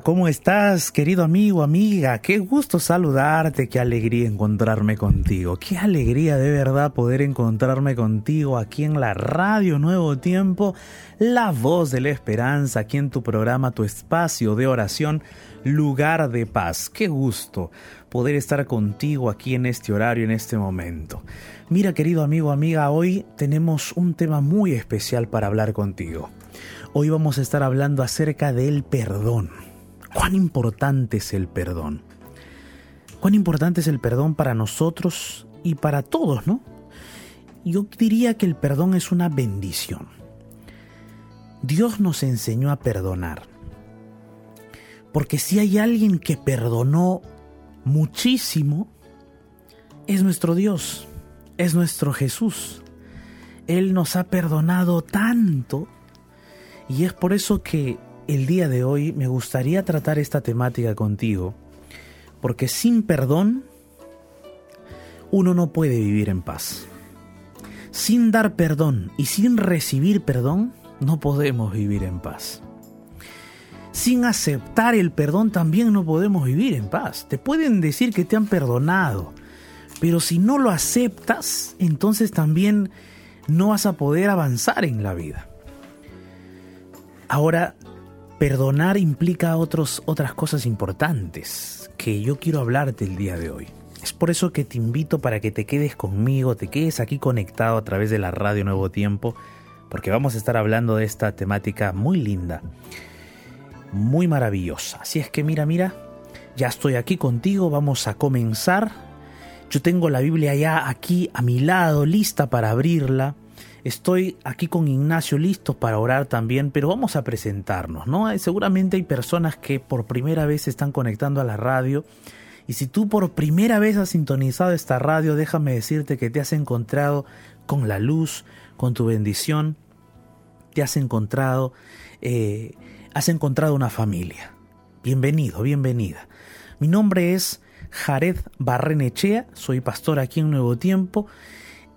¿cómo estás, querido amigo, amiga? Qué gusto saludarte, qué alegría encontrarme contigo, qué alegría de verdad poder encontrarme contigo aquí en la radio Nuevo Tiempo, la voz de la esperanza, aquí en tu programa, tu espacio de oración, lugar de paz. Qué gusto poder estar contigo aquí en este horario, en este momento. Mira, querido amigo, amiga, hoy tenemos un tema muy especial para hablar contigo. Hoy vamos a estar hablando acerca del perdón. ¿Cuán importante es el perdón? ¿Cuán importante es el perdón para nosotros y para todos, no? Yo diría que el perdón es una bendición. Dios nos enseñó a perdonar. Porque si hay alguien que perdonó muchísimo, es nuestro Dios, es nuestro Jesús. Él nos ha perdonado tanto y es por eso que el día de hoy me gustaría tratar esta temática contigo, porque sin perdón uno no puede vivir en paz. Sin dar perdón y sin recibir perdón no podemos vivir en paz. Sin aceptar el perdón también no podemos vivir en paz. Te pueden decir que te han perdonado, pero si no lo aceptas, entonces también no vas a poder avanzar en la vida. Ahora, perdonar implica otros, otras cosas importantes que yo quiero hablarte el día de hoy. Es por eso que te invito para que te quedes conmigo, te quedes aquí conectado a través de la radio Nuevo Tiempo, porque vamos a estar hablando de esta temática muy linda, muy maravillosa. Así es que mira, mira, ya estoy aquí contigo, vamos a comenzar. Yo tengo la Biblia ya aquí a mi lado, lista para abrirla. Estoy aquí con Ignacio listos para orar también, pero vamos a presentarnos, ¿no? Seguramente hay personas que por primera vez se están conectando a la radio. Y si tú por primera vez has sintonizado esta radio, déjame decirte que te has encontrado con la luz, con tu bendición, te has encontrado, eh, has encontrado una familia. Bienvenido, bienvenida. Mi nombre es Jared Barrenechea, soy pastor aquí en Nuevo Tiempo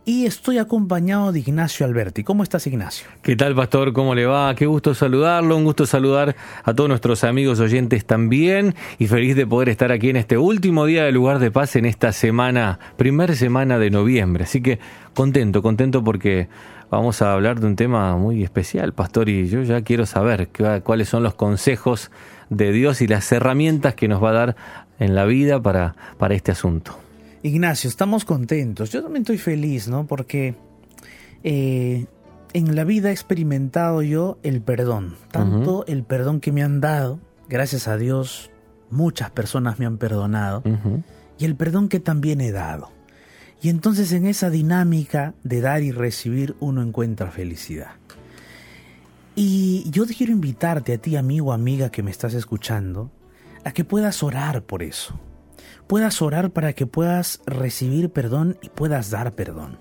y estoy acompañado de Ignacio Alberti. ¿Cómo estás, Ignacio? ¿Qué tal, Pastor? ¿Cómo le va? Qué gusto saludarlo, un gusto saludar a todos nuestros amigos oyentes también y feliz de poder estar aquí en este último día de lugar de paz en esta semana, primer semana de noviembre. Así que contento, contento porque vamos a hablar de un tema muy especial, Pastor, y yo ya quiero saber cuáles son los consejos de Dios y las herramientas que nos va a dar en la vida para, para este asunto. Ignacio, estamos contentos. Yo también estoy feliz, ¿no? Porque eh, en la vida he experimentado yo el perdón. Tanto el perdón que me han dado, gracias a Dios, muchas personas me han perdonado. Y el perdón que también he dado. Y entonces en esa dinámica de dar y recibir uno encuentra felicidad. Y yo quiero invitarte a ti, amigo o amiga que me estás escuchando, a que puedas orar por eso puedas orar para que puedas recibir perdón y puedas dar perdón.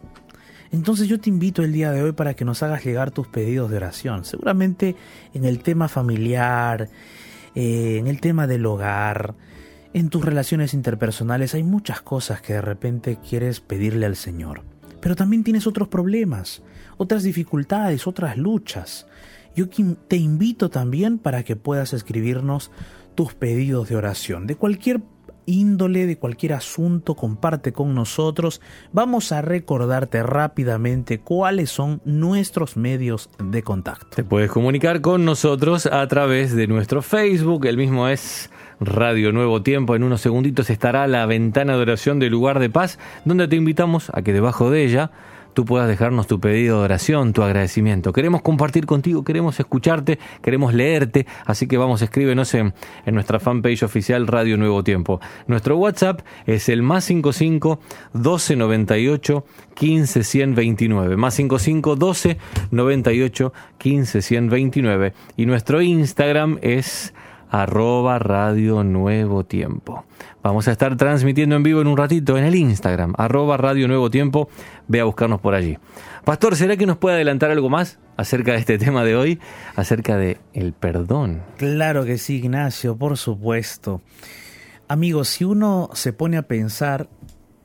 Entonces yo te invito el día de hoy para que nos hagas llegar tus pedidos de oración. Seguramente en el tema familiar, eh, en el tema del hogar, en tus relaciones interpersonales hay muchas cosas que de repente quieres pedirle al Señor. Pero también tienes otros problemas, otras dificultades, otras luchas. Yo te invito también para que puedas escribirnos tus pedidos de oración de cualquier índole, de cualquier asunto, comparte con nosotros. Vamos a recordarte rápidamente cuáles son nuestros medios de contacto. Te puedes comunicar con nosotros a través de nuestro Facebook, el mismo es Radio Nuevo Tiempo. En unos segunditos estará la ventana de oración del lugar de paz, donde te invitamos a que debajo de ella tú puedas dejarnos tu pedido de oración, tu agradecimiento. Queremos compartir contigo, queremos escucharte, queremos leerte, así que vamos, escríbenos en, en nuestra fanpage oficial Radio Nuevo Tiempo. Nuestro WhatsApp es el más 55 12 98 15 129, más 55 12 98 15 129 y nuestro Instagram es arroba Radio Nuevo Tiempo. Vamos a estar transmitiendo en vivo en un ratito en el Instagram, arroba Radio Nuevo Tiempo. Ve a buscarnos por allí. Pastor, ¿será que nos puede adelantar algo más acerca de este tema de hoy, acerca de el perdón? Claro que sí, Ignacio, por supuesto. Amigos, si uno se pone a pensar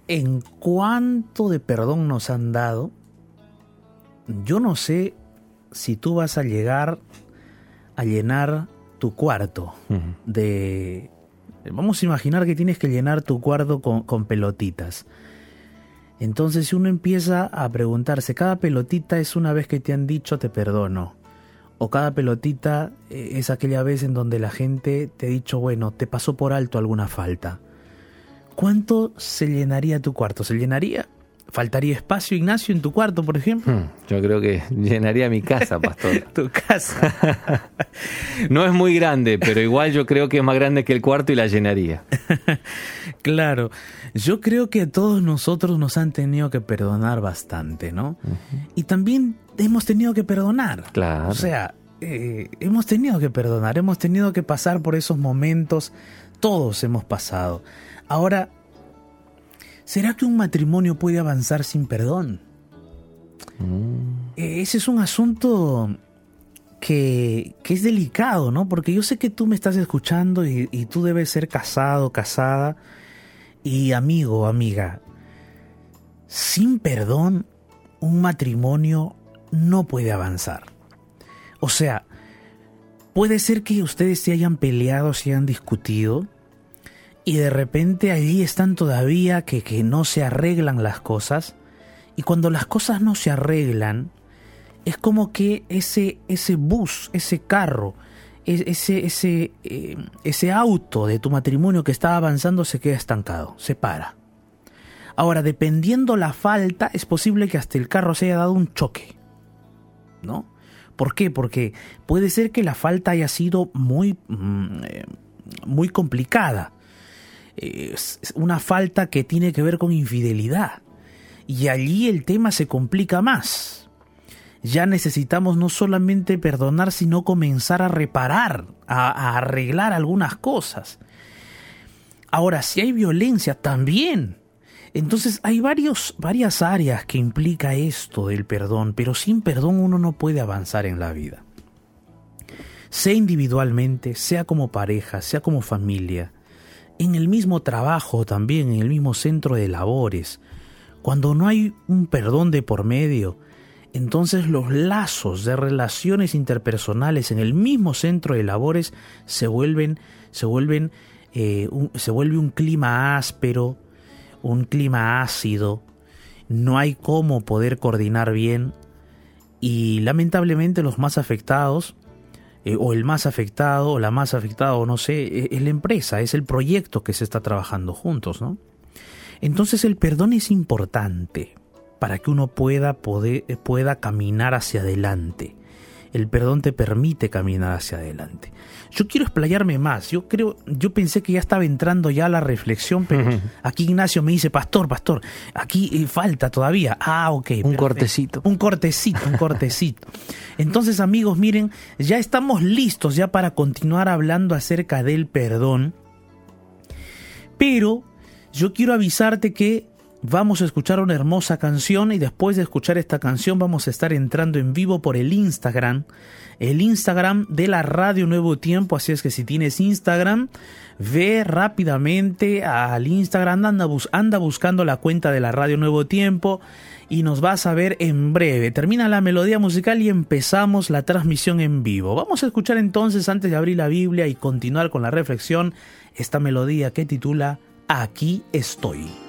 en cuánto de perdón nos han dado, yo no sé si tú vas a llegar a llenar tu cuarto de... Vamos a imaginar que tienes que llenar tu cuarto con, con pelotitas. Entonces si uno empieza a preguntarse, cada pelotita es una vez que te han dicho te perdono. O cada pelotita eh, es aquella vez en donde la gente te ha dicho, bueno, te pasó por alto alguna falta. ¿Cuánto se llenaría tu cuarto? ¿Se llenaría? ¿Faltaría espacio, Ignacio, en tu cuarto, por ejemplo? Hmm, yo creo que llenaría mi casa, pastor. tu casa. no es muy grande, pero igual yo creo que es más grande que el cuarto y la llenaría. claro, yo creo que todos nosotros nos han tenido que perdonar bastante, ¿no? Y también hemos tenido que perdonar. Claro. O sea, eh, hemos tenido que perdonar, hemos tenido que pasar por esos momentos, todos hemos pasado. Ahora, ¿será que un matrimonio puede avanzar sin perdón? Mm. Eh, ese es un asunto que, es delicado, ¿no? Porque yo sé que tú me estás escuchando y, y tú debes ser casado, casada. Y amigo, amiga, sin perdón, un matrimonio no puede avanzar. O sea, puede ser que ustedes se hayan peleado, se hayan discutido, y de repente allí están todavía que, que no se arreglan las cosas, y cuando las cosas no se arreglan, es como que ese, ese bus, ese carro, e, ese, ese, eh, ese auto de tu matrimonio que estaba avanzando se queda estancado, se para. Ahora, dependiendo la falta, es posible que hasta el carro se haya dado un choque. ¿no? ¿Por qué? Porque puede ser que la falta haya sido muy, mm, eh, muy complicada. Es una falta que tiene que ver con infidelidad. Y allí el tema se complica más. Ya necesitamos no solamente perdonar, sino comenzar a reparar, a arreglar algunas cosas. Ahora, si hay violencia, también entonces hay varios, varias áreas que implica esto del perdón, pero sin perdón uno no puede avanzar en la vida. Sea individualmente, sea como pareja, sea como familia, en el mismo trabajo también, en el mismo centro de labores, cuando no hay un perdón de por medio, entonces los lazos de relaciones interpersonales en el mismo centro de labores se vuelven, se vuelven, eh, se vuelve un clima áspero, un clima ácido, no hay cómo poder coordinar bien y lamentablemente los más afectados, eh, o el más afectado, o la más afectada, o no sé, e, es la empresa, es el proyecto que se está trabajando juntos, ¿no? Entonces el perdón es importante para que uno pueda, poder, pueda caminar hacia adelante. El perdón te permite caminar hacia adelante. Yo quiero explayarme más. Yo creo, yo pensé que ya estaba entrando ya la reflexión, pero aquí Ignacio me dice, pastor, pastor, aquí eh, falta todavía. Ah, ok. Un cortecito. Un cortecito, un cortecito. Entonces, amigos, miren, ya estamos listos ya para continuar hablando acerca del perdón. Pero yo quiero avisarte que Vamos a escuchar una hermosa canción y después de escuchar esta canción vamos a estar entrando en vivo por el Instagram, el Instagram de la Radio Nuevo Tiempo, así es que si tienes Instagram, ve rápidamente al Instagram, anda, anda buscando la cuenta de la Radio Nuevo Tiempo y nos vas a ver en breve. Termina la melodía musical y empezamos la transmisión en vivo. Vamos a escuchar entonces, antes de abrir la Biblia y continuar con la reflexión, esta melodía que titula Aquí estoy.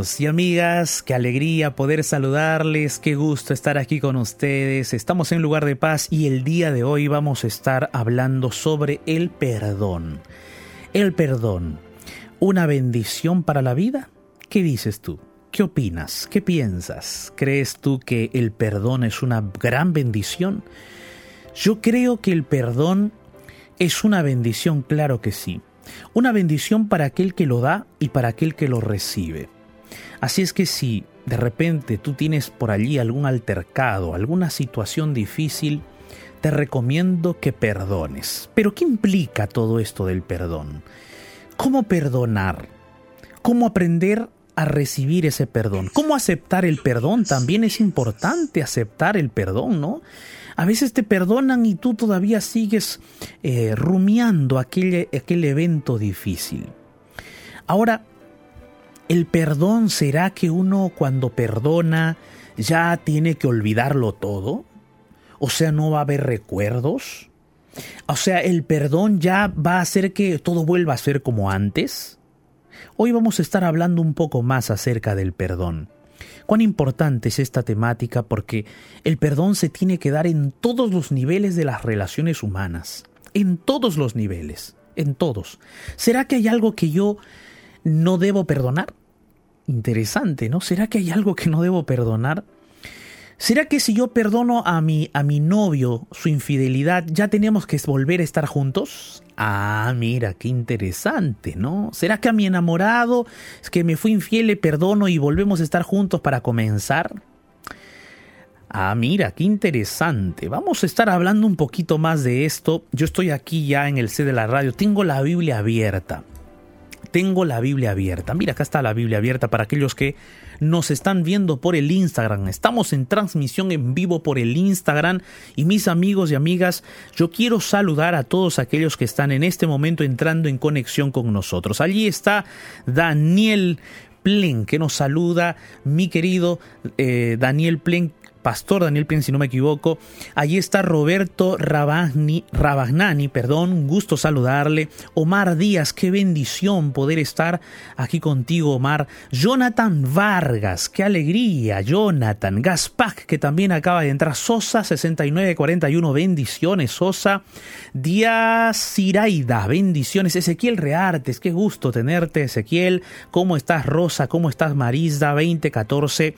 Y amigas, qué alegría poder saludarles, qué gusto estar aquí con ustedes. Estamos en lugar de paz y el día de hoy vamos a estar hablando sobre el perdón. El perdón, ¿una bendición para la vida? ¿Qué dices tú? ¿Qué opinas? ¿Qué piensas? ¿Crees tú que el perdón es una gran bendición? Yo creo que el perdón es una bendición, claro que sí una bendición para aquel que lo da y para aquel que lo recibe. Así es que si de repente tú tienes por allí algún altercado, alguna situación difícil, te recomiendo que perdones. Pero ¿qué implica todo esto del perdón? ¿Cómo perdonar? ¿Cómo aprender a recibir ese perdón? ¿Cómo aceptar el perdón? También es importante aceptar el perdón, ¿no? A veces te perdonan y tú todavía sigues eh, rumiando aquel, aquel evento difícil. Ahora, ¿el perdón será que uno cuando perdona ya tiene que olvidarlo todo? O sea, no va a haber recuerdos. O sea, el perdón ya va a hacer que todo vuelva a ser como antes. Hoy vamos a estar hablando un poco más acerca del perdón. Cuán importante es esta temática porque el perdón se tiene que dar en todos los niveles de las relaciones humanas, en todos los niveles, en todos. ¿Será que hay algo que yo no debo perdonar? Interesante, ¿no? ¿Será que hay algo que no debo perdonar? ¿Será que si yo perdono a mi, a mi novio su infidelidad, ya tenemos que volver a estar juntos? Ah, mira, qué interesante, ¿no? ¿Será que a mi enamorado es que me fui infiel, le perdono y volvemos a estar juntos para comenzar? Ah, mira, qué interesante. Vamos a estar hablando un poquito más de esto. Yo estoy aquí ya en el C de la radio, tengo la Biblia abierta tengo la Biblia abierta. Mira, acá está la Biblia abierta para aquellos que nos están viendo por el Instagram. Estamos en transmisión en vivo por el Instagram y mis amigos y amigas, yo quiero saludar a todos aquellos que están en este momento entrando en conexión con nosotros. Allí está Daniel Plen, que nos saluda, mi querido eh, Daniel Plen, Pastor Daniel Plen, si no me equivoco. Allí está Roberto Rabagni, Rabagnani, perdón, un gusto saludarle. Omar Díaz, qué bendición poder estar aquí contigo, Omar. Jonathan Vargas, qué alegría, Jonathan. Gaspac, que también acaba de entrar. Sosa, 6941, bendiciones, Sosa. Díaz Ciraida, bendiciones. Ezequiel Reartes, qué gusto tenerte, Ezequiel. ¿Cómo estás, Rosa? ¿Cómo estás, Marisda? 2014.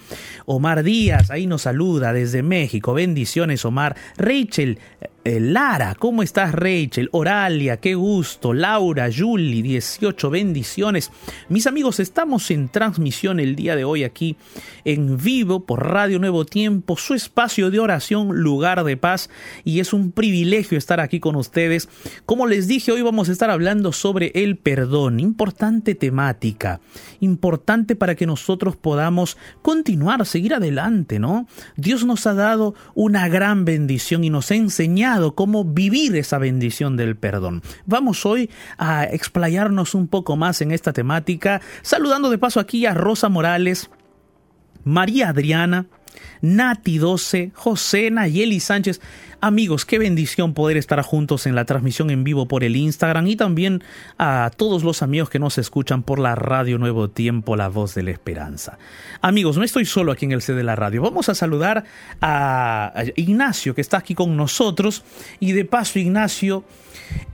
Omar Díaz, ahí nos saluda desde México. Bendiciones, Omar. Rachel eh, Lara, ¿cómo estás, Rachel? Oralia, qué gusto. Laura, Julie, 18 bendiciones. Mis amigos, estamos en transmisión el día de hoy aquí en vivo por Radio Nuevo Tiempo, su espacio de oración, lugar de paz. Y es un privilegio estar aquí con ustedes. Como les dije, hoy vamos a estar hablando sobre el perdón. Importante temática. Importante para que nosotros podamos continuar, seguir adelante, ¿no? Dios nos ha dado una gran bendición y nos ha enseñado cómo vivir esa bendición del perdón. Vamos hoy a explayarnos un poco más en esta temática, saludando de paso aquí a Rosa Morales, María Adriana, Nati 12, José Nayeli Sánchez. Amigos, qué bendición poder estar juntos en la transmisión en vivo por el Instagram y también a todos los amigos que nos escuchan por la radio Nuevo Tiempo, la voz de la esperanza. Amigos, no estoy solo aquí en el C de la radio. Vamos a saludar a Ignacio que está aquí con nosotros y de paso Ignacio,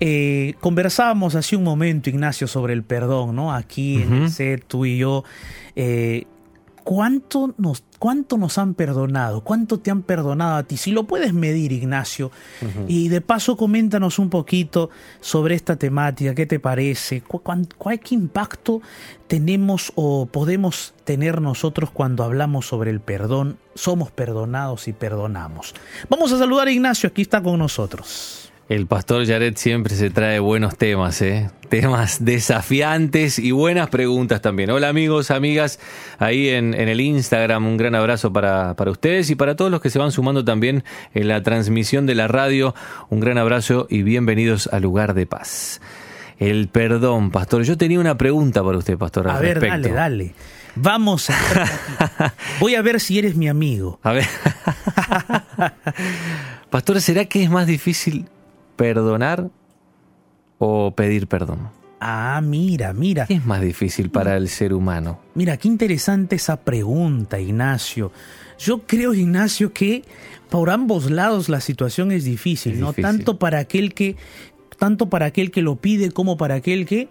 eh, conversábamos hace un momento Ignacio sobre el perdón, ¿no? Aquí en el C, tú y yo. Eh, ¿cuánto nos, cuánto nos han perdonado? ¿Cuánto te han perdonado a ti? Si lo puedes medir, Ignacio. Y de paso, coméntanos un poquito sobre esta temática. ¿Qué te parece? ¿Cuál, qué impacto tenemos o podemos tener nosotros cuando hablamos sobre el perdón? Somos perdonados y perdonamos. Vamos a saludar a Ignacio. Aquí está con nosotros. El pastor Jared siempre se trae buenos temas, ¿eh? temas desafiantes y buenas preguntas también. Hola amigos, amigas, ahí en, el Instagram, un gran abrazo para, para, ustedes y para todos los que se van sumando también en la transmisión de la radio. Un gran abrazo y bienvenidos al lugar de paz. El perdón, pastor. Yo tenía una pregunta para usted, pastor. A ver, dale, dale. Vamos a... Voy a ver si eres mi amigo. A ver. pastor, ¿será que es más difícil perdonar o pedir perdón? Ah, mira, mira. ¿Qué es más difícil para el ser humano? Mira, qué interesante esa pregunta, Ignacio. Yo creo, Ignacio, que por ambos lados la situación es difícil, ¿no? Tanto para aquel que tanto para aquel que lo pide como para aquel que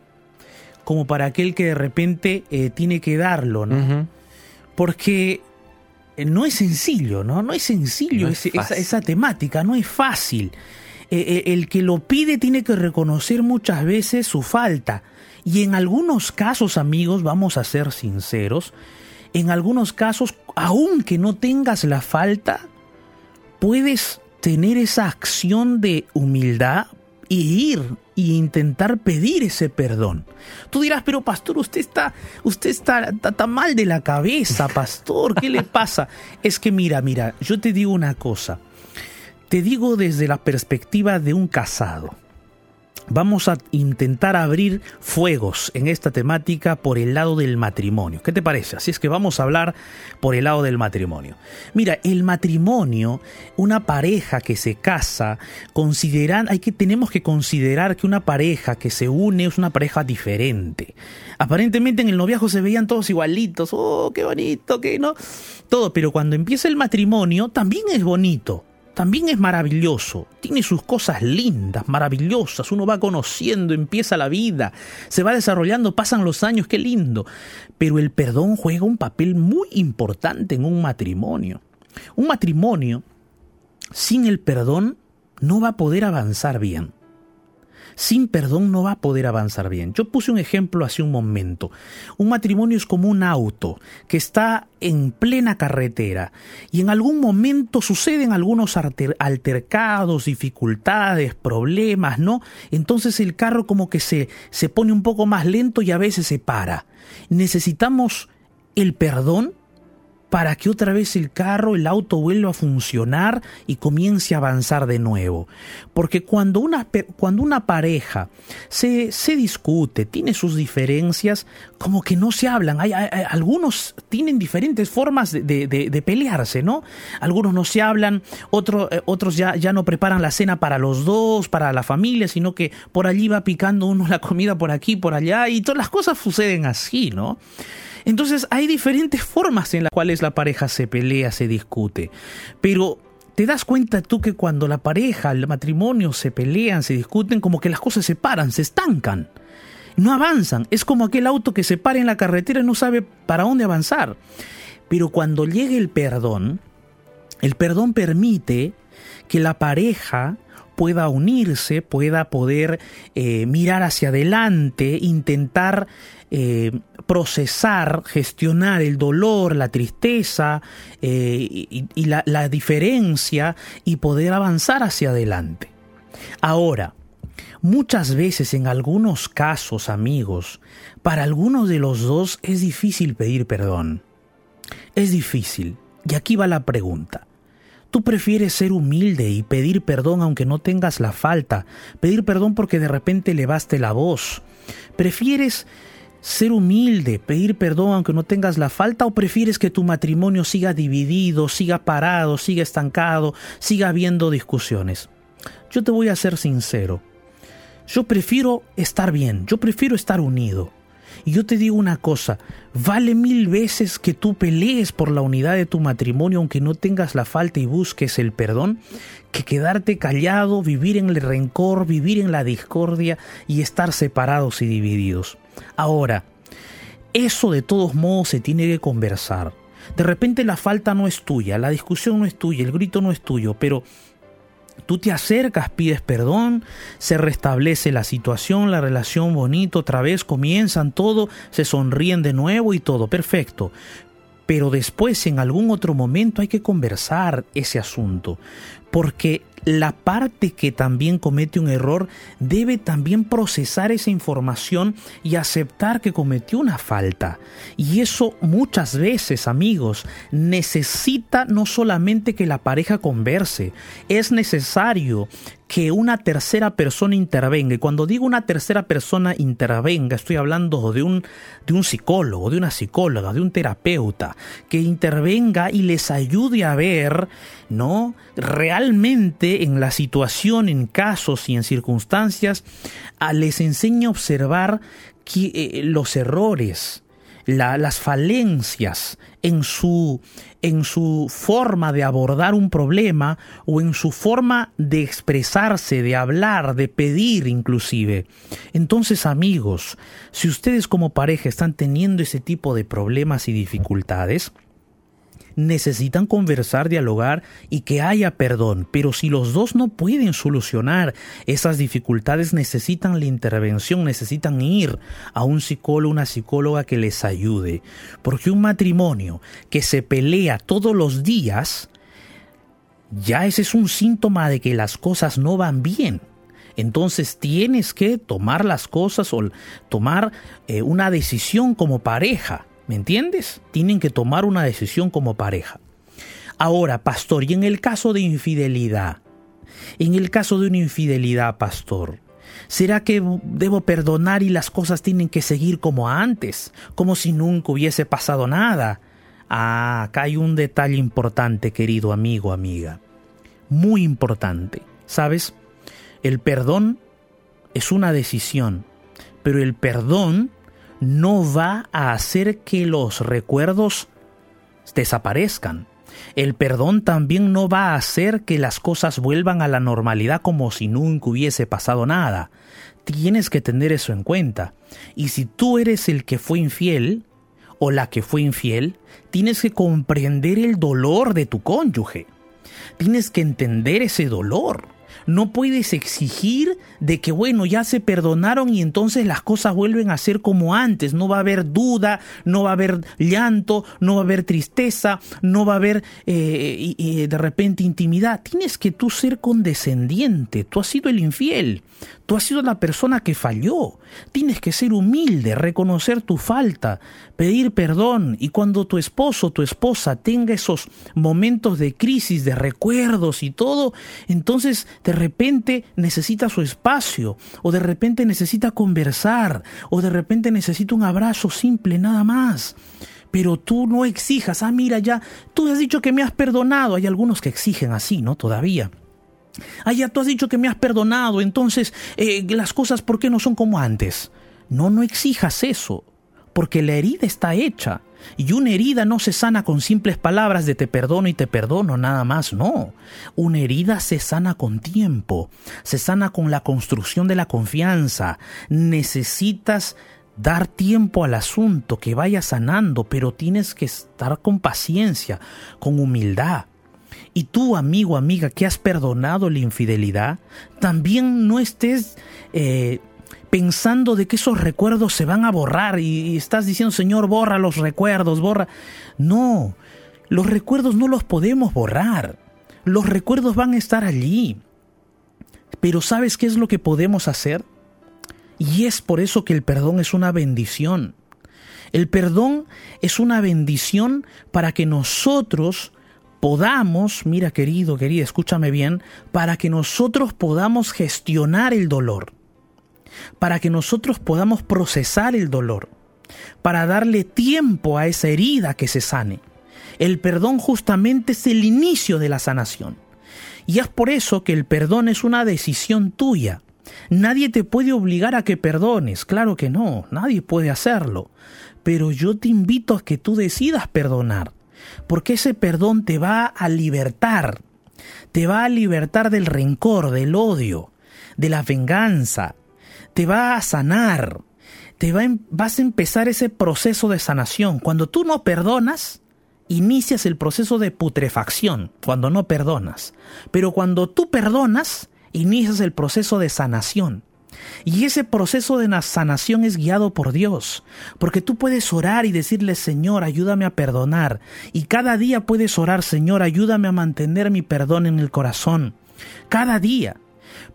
como para aquel que de repente eh, tiene que darlo, ¿no? Porque eh, no es sencillo, ¿no? No es sencillo esa, esa temática, no es fácil. Eh, eh, el que lo pide tiene que reconocer muchas veces su falta. Y en algunos casos, amigos, vamos a ser sinceros, en algunos casos, aunque no tengas la falta, puedes tener esa acción de humildad y ir e intentar pedir ese perdón. Tú dirás, pero pastor, usted está, usted está, está, mal de la cabeza, pastor, ¿qué le pasa? Es que mira, mira, yo te digo una cosa. Te digo desde la perspectiva de un casado. Vamos a intentar abrir fuegos en esta temática por el lado del matrimonio. ¿Qué te parece? Así es que vamos a hablar por el lado del matrimonio. Mira, el matrimonio, una pareja que se casa, consideran, hay que, tenemos que considerar que una pareja que se une es una pareja diferente. Aparentemente en el noviazgo se veían todos igualitos, oh, qué bonito, qué no, todo, pero cuando empieza el matrimonio también es bonito también es maravilloso, tiene sus cosas lindas, maravillosas, uno va conociendo, empieza la vida, se va desarrollando, pasan los años, qué lindo. Pero el perdón juega un papel muy importante en un matrimonio. Un matrimonio sin el perdón no va a poder avanzar bien sin perdón no va a poder avanzar bien. Yo puse un ejemplo hace un momento. Un matrimonio es como un auto que está en plena carretera y en algún momento suceden algunos altercados, dificultades, problemas, ¿no? Entonces el carro como que se, se pone un poco más lento y a veces se para. Necesitamos el perdón para que otra vez el carro, el auto vuelva a funcionar y comience a avanzar de nuevo. Porque cuando una, cuando una pareja se, se discute, tiene sus diferencias, como que no se hablan. Hay, algunos tienen diferentes formas de, de, pelearse, ¿no? Algunos no se hablan, eh, otros ya, ya no preparan la cena para los dos, para la familia, sino que por allí va picando uno la comida por aquí, por allá, y todas las cosas suceden así, ¿no? Entonces hay diferentes formas en las cuales la pareja se pelea, se discute. Pero te das cuenta tú que cuando la pareja, el matrimonio se pelean, se discuten, como que las cosas se paran, se estancan. No avanzan. Es como aquel auto que se para en la carretera y no sabe para dónde avanzar. Pero cuando llegue el perdón, el perdón permite que la pareja pueda unirse, pueda poder eh, mirar hacia adelante, intentar eh, procesar, gestionar el dolor, la tristeza eh, y, la, diferencia y poder avanzar hacia adelante. Ahora, muchas veces en algunos casos, amigos, para algunos de los dos es difícil pedir perdón. Es difícil. Y aquí va la pregunta. Tú prefieres ser humilde y pedir perdón aunque no tengas la falta, pedir perdón porque de repente elevaste la voz. Prefieres ser humilde, pedir perdón aunque no tengas la falta o prefieres que tu matrimonio siga dividido, siga parado, siga estancado, siga habiendo discusiones? Yo te voy a ser sincero. Yo prefiero estar bien, yo prefiero estar unido. Y yo te digo una cosa, vale mil veces que tú pelees por la unidad de tu matrimonio aunque no tengas la falta y busques el perdón, que quedarte callado, vivir en el rencor, vivir en la discordia y estar separados y divididos. Ahora, eso de todos modos se tiene que conversar. De repente la falta no es tuya, la discusión no es tuya, el grito no es tuyo, pero Tú te acercas, pides perdón, se restablece la situación, la relación bonito, otra vez comienzan todo, se sonríen de nuevo y todo, perfecto. Pero después, en algún otro momento, hay que conversar ese asunto, porque la parte que también comete un error debe también procesar esa información y aceptar que cometió una falta. Y eso muchas veces, amigos, necesita no solamente que la pareja converse, es necesario que una tercera persona intervenga. Y cuando digo una tercera persona intervenga, estoy hablando de un, de un psicólogo, de una psicóloga, de un terapeuta, que intervenga y les ayude a ver, ¿no? Realmente en la situación, en casos y en circunstancias, a, les enseña a observar eh, los errores, las falencias en su, en su forma de abordar un problema o en su forma de expresarse, de hablar, de pedir inclusive. Entonces amigos, si ustedes como pareja están teniendo ese tipo de problemas y dificultades, necesitan conversar, dialogar y que haya perdón. Pero si los dos no pueden solucionar esas dificultades, necesitan la intervención, necesitan ir a un psicólogo, una psicóloga que les ayude. Porque un matrimonio que se pelea todos los días, ya ese es un síntoma de que las cosas no van bien. Entonces tienes que tomar las cosas o tomar eh, una decisión como pareja. ¿Me entiendes? Tienen que tomar una decisión como pareja. Ahora, pastor, y en el caso de infidelidad, en el caso de una infidelidad, pastor, ¿será que debo perdonar y las cosas tienen que seguir como antes, como si nunca hubiese pasado nada? Ah, acá hay un detalle importante, querido amigo, amiga. Muy importante. ¿Sabes? El perdón es una decisión, pero el perdón no va a hacer que los recuerdos desaparezcan. El perdón también no va a hacer que las cosas vuelvan a la normalidad como si nunca hubiese pasado nada. Tienes que tener eso en cuenta. Y si tú eres el que fue infiel o la que fue infiel, tienes que comprender el dolor de tu cónyuge. Tienes que entender ese dolor. No puedes exigir de que, bueno, ya se perdonaron y entonces las cosas vuelven a ser como antes. No va a haber duda, no va a haber llanto, no va a haber tristeza, no va a haber eh, de repente intimidad. Tienes que tú ser condescendiente. Tú has sido el infiel. Tú has sido la persona que falló. Tienes que ser humilde, reconocer tu falta, pedir perdón y cuando tu esposo tu esposa tenga esos momentos de crisis, de recuerdos y todo, entonces de repente necesita su espacio o de repente necesita conversar o de repente necesita un abrazo simple nada más. Pero tú no exijas, ah, mira ya, tú has dicho que me has perdonado. Hay algunos que exigen así, ¿no? Todavía. Ah, ya tú has dicho que me has perdonado, entonces eh, las cosas, ¿por qué no son como antes? No, no exijas eso, porque la herida está hecha. Y una herida no se sana con simples palabras de te perdono y te perdono, nada más, no. Una herida se sana con tiempo, se sana con la construcción de la confianza. Necesitas dar tiempo al asunto, que vaya sanando, pero tienes que estar con paciencia, con humildad. Y tú, amigo, amiga, que has perdonado la infidelidad, también no estés eh, pensando de que esos recuerdos se van a borrar y, y estás diciendo, Señor, borra los recuerdos, borra. No, los recuerdos no los podemos borrar. Los recuerdos van a estar allí. Pero ¿sabes qué es lo que podemos hacer? Y es por eso que el perdón es una bendición. El perdón es una bendición para que nosotros podamos, mira querido, querida, escúchame bien, para que nosotros podamos gestionar el dolor, para que nosotros podamos procesar el dolor. para darle tiempo a esa herida que se sane. El perdón justamente es el inicio de la sanación. Y es por eso que el perdón es una decisión tuya. Nadie te puede obligar a que perdones, claro que no, nadie puede hacerlo. Pero yo te invito a que tú decidas perdonar, porque ese perdón te va a libertar, te va a libertar del rencor, del odio, de la venganza, te va a sanar, te va em, vas a empezar ese proceso de sanación. Cuando tú no perdonas, inicias el proceso de putrefacción, cuando no perdonas. Pero cuando tú perdonas, inicias el proceso de sanación. Y ese proceso de sanación es guiado por Dios, porque tú puedes orar y decirle, Señor, ayúdame a perdonar. Y cada día puedes orar, Señor, ayúdame a mantener mi perdón en el corazón. Cada día.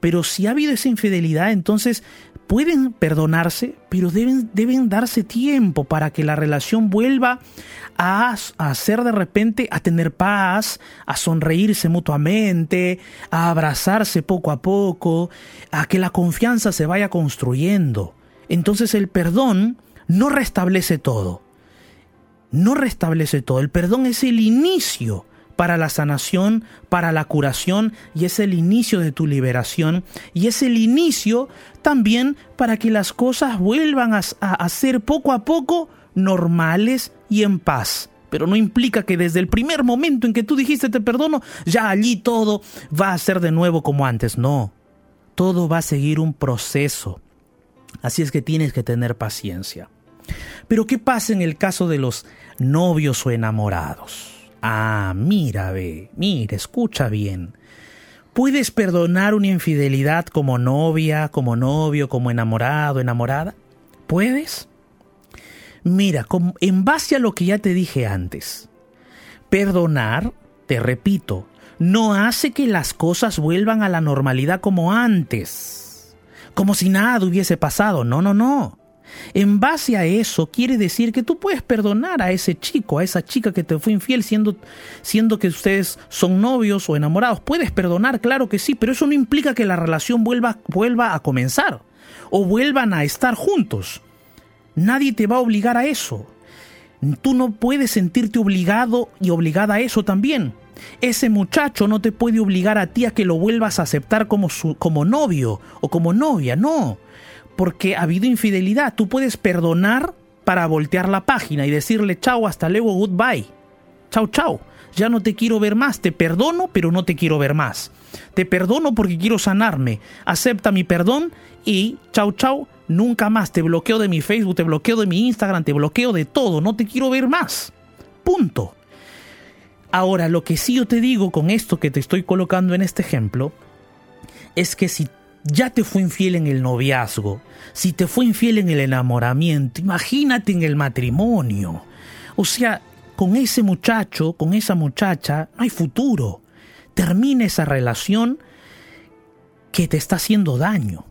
Pero si ha habido esa infidelidad, entonces pueden perdonarse, pero deben, deben darse tiempo para que la relación vuelva a, hacer de repente, a tener paz, a sonreírse mutuamente, a abrazarse poco a poco, a que la confianza se vaya construyendo. Entonces el perdón no restablece todo. No restablece todo. El perdón es el inicio para la sanación, para la curación y es el inicio de tu liberación y es el inicio también para que las cosas vuelvan a, ser poco a poco normales y en paz. Pero no implica que desde el primer momento en que tú dijiste te perdono, ya allí todo va a ser de nuevo como antes. No, todo va a seguir un proceso. Así es que tienes que tener paciencia. Pero ¿qué pasa en el caso de los novios o enamorados? Ah, mira, ve, mira, escucha bien. ¿Puedes perdonar una infidelidad como novia, como novio, como enamorado, enamorada? ¿Puedes? Mira, en base a lo que ya te dije antes, perdonar, te repito, no hace que las cosas vuelvan a la normalidad como antes, como si nada hubiese pasado. No, no, no. En base a eso quiere decir que tú puedes perdonar a ese chico, a esa chica que te fue infiel siendo, siendo que ustedes son novios o enamorados. Puedes perdonar, claro que sí, pero eso no implica que la relación vuelva, vuelva a comenzar o vuelvan a estar juntos. Nadie te va a obligar a eso. Tú no puedes sentirte obligado y obligada a eso también. Ese muchacho no te puede obligar a ti a que lo vuelvas a aceptar como, su, como novio o como novia, no porque ha habido infidelidad. Tú puedes perdonar para voltear la página y decirle chao, hasta luego, goodbye. Chao, chao. Ya no te quiero ver más. Te perdono, pero no te quiero ver más. Te perdono porque quiero sanarme. Acepta mi perdón y chao, chao. Nunca más. Te bloqueo de mi Facebook, te bloqueo de mi Instagram, te bloqueo de todo. No te quiero ver más. Punto. Ahora, lo que sí yo te digo con esto que te estoy colocando en este ejemplo es que si ya te fue infiel en el noviazgo, si te fue infiel en el enamoramiento, imagínate en el matrimonio. O sea, con ese muchacho, con esa muchacha, no hay futuro. Termina esa relación que te está haciendo daño.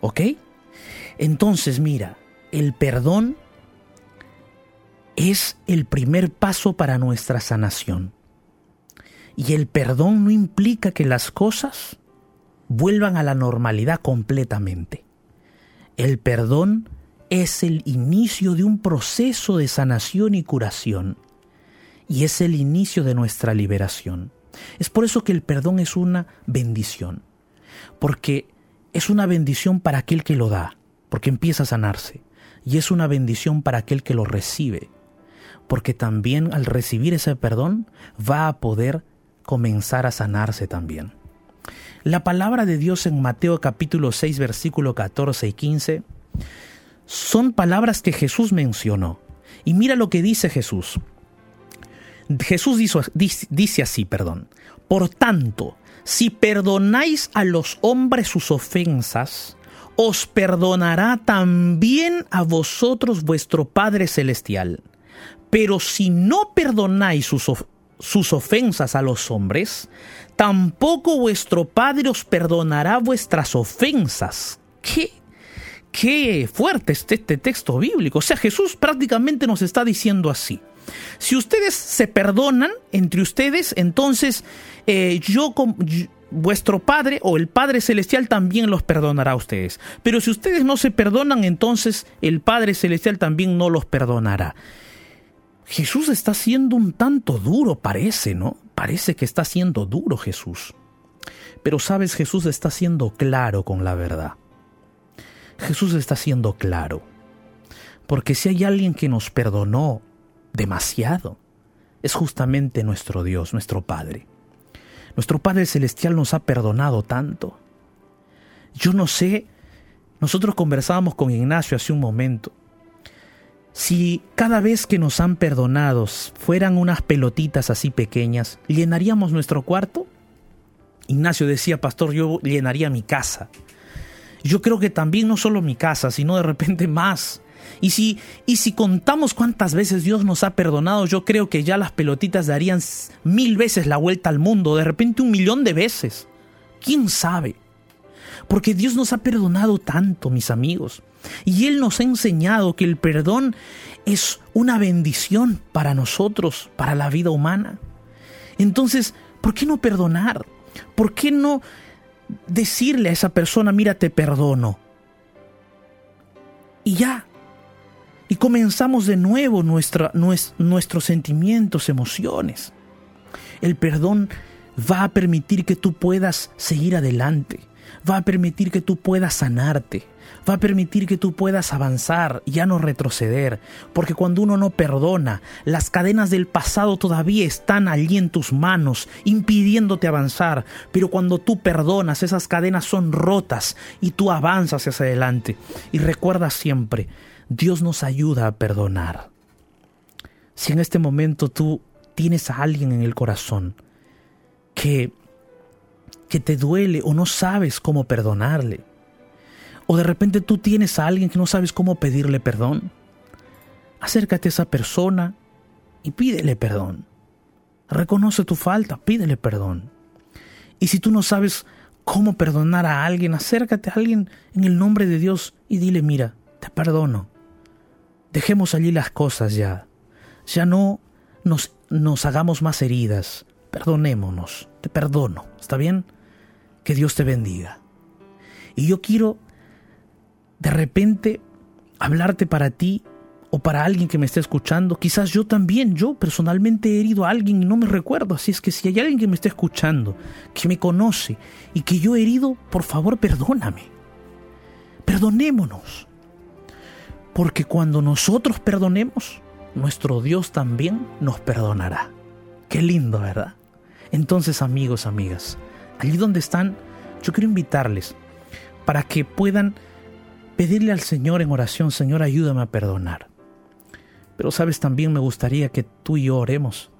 ¿Ok? Entonces, mira, el perdón es el primer paso para nuestra sanación. Y el perdón no implica que las cosas vuelvan a la normalidad completamente. El perdón es el inicio de un proceso de sanación y curación y es el inicio de nuestra liberación. Es por eso que el perdón es una bendición, porque es una bendición para aquel que lo da, porque empieza a sanarse, y es una bendición para aquel que lo recibe, porque también al recibir ese perdón va a poder comenzar a sanarse también. La palabra de Dios en Mateo capítulo 6 versículo 14 y 15 son palabras que Jesús mencionó. Y mira lo que dice Jesús. Jesús dice así, perdón. Por tanto, si perdonáis a los hombres sus ofensas, os perdonará también a vosotros vuestro Padre Celestial. Pero si no perdonáis sus, sus ofensas a los hombres, tampoco vuestro Padre os perdonará vuestras ofensas. ¿Qué? Qué fuerte es este texto bíblico. O sea, Jesús prácticamente nos está diciendo así. Si ustedes se perdonan entre ustedes, entonces eh, yo, vuestro Padre o el Padre Celestial también los perdonará a ustedes. Pero si ustedes no se perdonan, entonces el Padre Celestial también no los perdonará. Jesús está siendo un tanto duro, parece, ¿no? Parece que está siendo duro Jesús. Pero sabes, Jesús está siendo claro con la verdad. Jesús está siendo claro. Porque si hay alguien que nos perdonó demasiado, es justamente nuestro Dios, nuestro Padre. Nuestro Padre Celestial nos ha perdonado tanto. Yo no sé, nosotros conversábamos con Ignacio hace un momento. Si cada vez que nos han perdonado fueran unas pelotitas así pequeñas, ¿llenaríamos nuestro cuarto? Ignacio decía, pastor, yo llenaría mi casa. Yo creo que también no solo mi casa, sino de repente más. Y si, y si contamos cuántas veces Dios nos ha perdonado, yo creo que ya las pelotitas darían mil veces la vuelta al mundo, de repente un millón de veces. ¿Quién sabe? Porque Dios nos ha perdonado tanto, mis amigos. Y Él nos ha enseñado que el perdón es una bendición para nosotros, para la vida humana. Entonces, ¿por qué no perdonar? ¿Por qué no decirle a esa persona, mira, te perdono? Y ya, y comenzamos de nuevo nuestra, nuestros sentimientos, emociones. El perdón va a permitir que tú puedas seguir adelante, va a permitir que tú puedas sanarte, va a permitir que tú puedas avanzar, ya no retroceder, porque cuando uno no perdona, las cadenas del pasado todavía están allí en tus manos, impidiéndote avanzar, pero cuando tú perdonas, esas cadenas son rotas y tú avanzas hacia adelante. Y recuerda siempre, Dios nos ayuda a perdonar. Si en este momento tú tienes a alguien en el corazón que, que te duele o no sabes cómo perdonarle, o de repente tú tienes a alguien que no sabes cómo pedirle perdón, acércate a esa persona y pídele perdón. Reconoce tu falta, pídele perdón. Y si tú no sabes cómo perdonar a alguien, acércate a alguien en el nombre de Dios y dile, mira, te perdono. Dejemos allí las cosas ya. Ya no nos, nos hagamos más heridas. Perdonémonos. Te perdono. ¿Está bien? Que Dios te bendiga. Y yo quiero de repente hablarte para ti o para alguien que me esté escuchando. Quizás yo también, yo personalmente he herido a alguien y no me recuerdo. Así es que si hay alguien que me esté escuchando, que me conoce y que yo he herido, por favor perdóname. Perdonémonos. Porque cuando nosotros perdonemos, nuestro Dios también nos perdonará. Qué lindo, ¿verdad? Entonces, amigos, amigas, allí donde están, yo quiero invitarles para que puedan pedirle al Señor en oración, Señor, ayúdame a perdonar. Pero sabes, también me gustaría que tú y yo oremos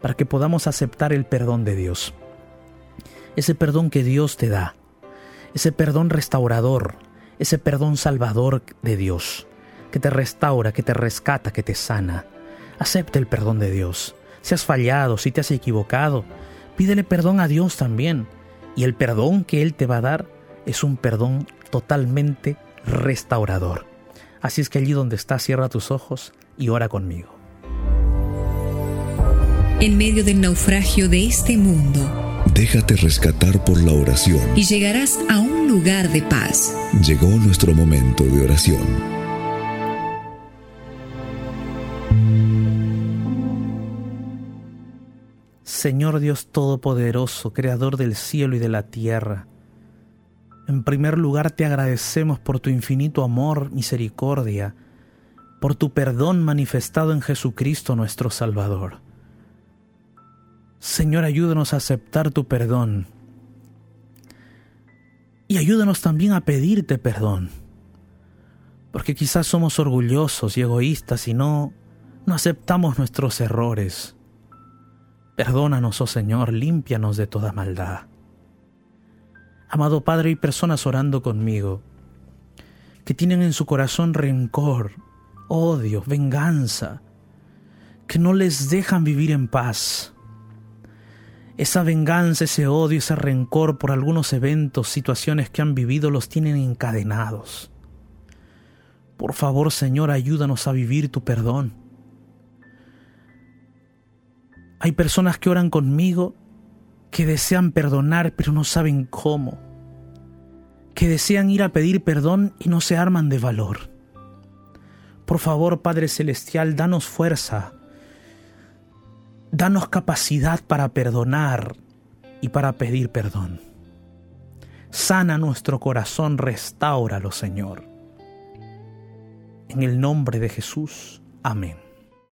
para que podamos aceptar el perdón de Dios. Ese perdón que Dios te da, ese perdón restaurador, ese perdón salvador de Dios que te restaura, que te rescata, que te sana. Acepta el perdón de Dios. Si has fallado, si te has equivocado, pídele perdón a Dios también. Y el perdón que Él te va a dar es un perdón totalmente restaurador. Así es que allí donde estás, cierra tus ojos y ora conmigo. En medio del naufragio de este mundo, déjate rescatar por la oración y llegarás a un lugar de paz. Llegó nuestro momento de oración. Señor Dios Todopoderoso, Creador del cielo y de la tierra, en primer lugar te agradecemos por tu infinito amor, misericordia, por tu perdón manifestado en Jesucristo nuestro Salvador. Señor, ayúdanos a aceptar tu perdón y ayúdanos también a pedirte perdón, porque quizás somos orgullosos y egoístas y no, no aceptamos nuestros errores. Perdónanos, oh Señor, límpianos de toda maldad. Amado Padre, hay personas orando conmigo que tienen en su corazón rencor, odio, venganza, que no les dejan vivir en paz. Esa venganza, ese odio, ese rencor por algunos eventos, situaciones que han vivido los tienen encadenados. Por favor, Señor, ayúdanos a vivir tu perdón. Hay personas que oran conmigo que desean perdonar pero no saben cómo, que desean ir a pedir perdón y no se arman de valor. Por favor, Padre Celestial, danos fuerza, danos capacidad para perdonar y para pedir perdón. Sana nuestro corazón, restáuralo, Señor. En el nombre de Jesús. Amén.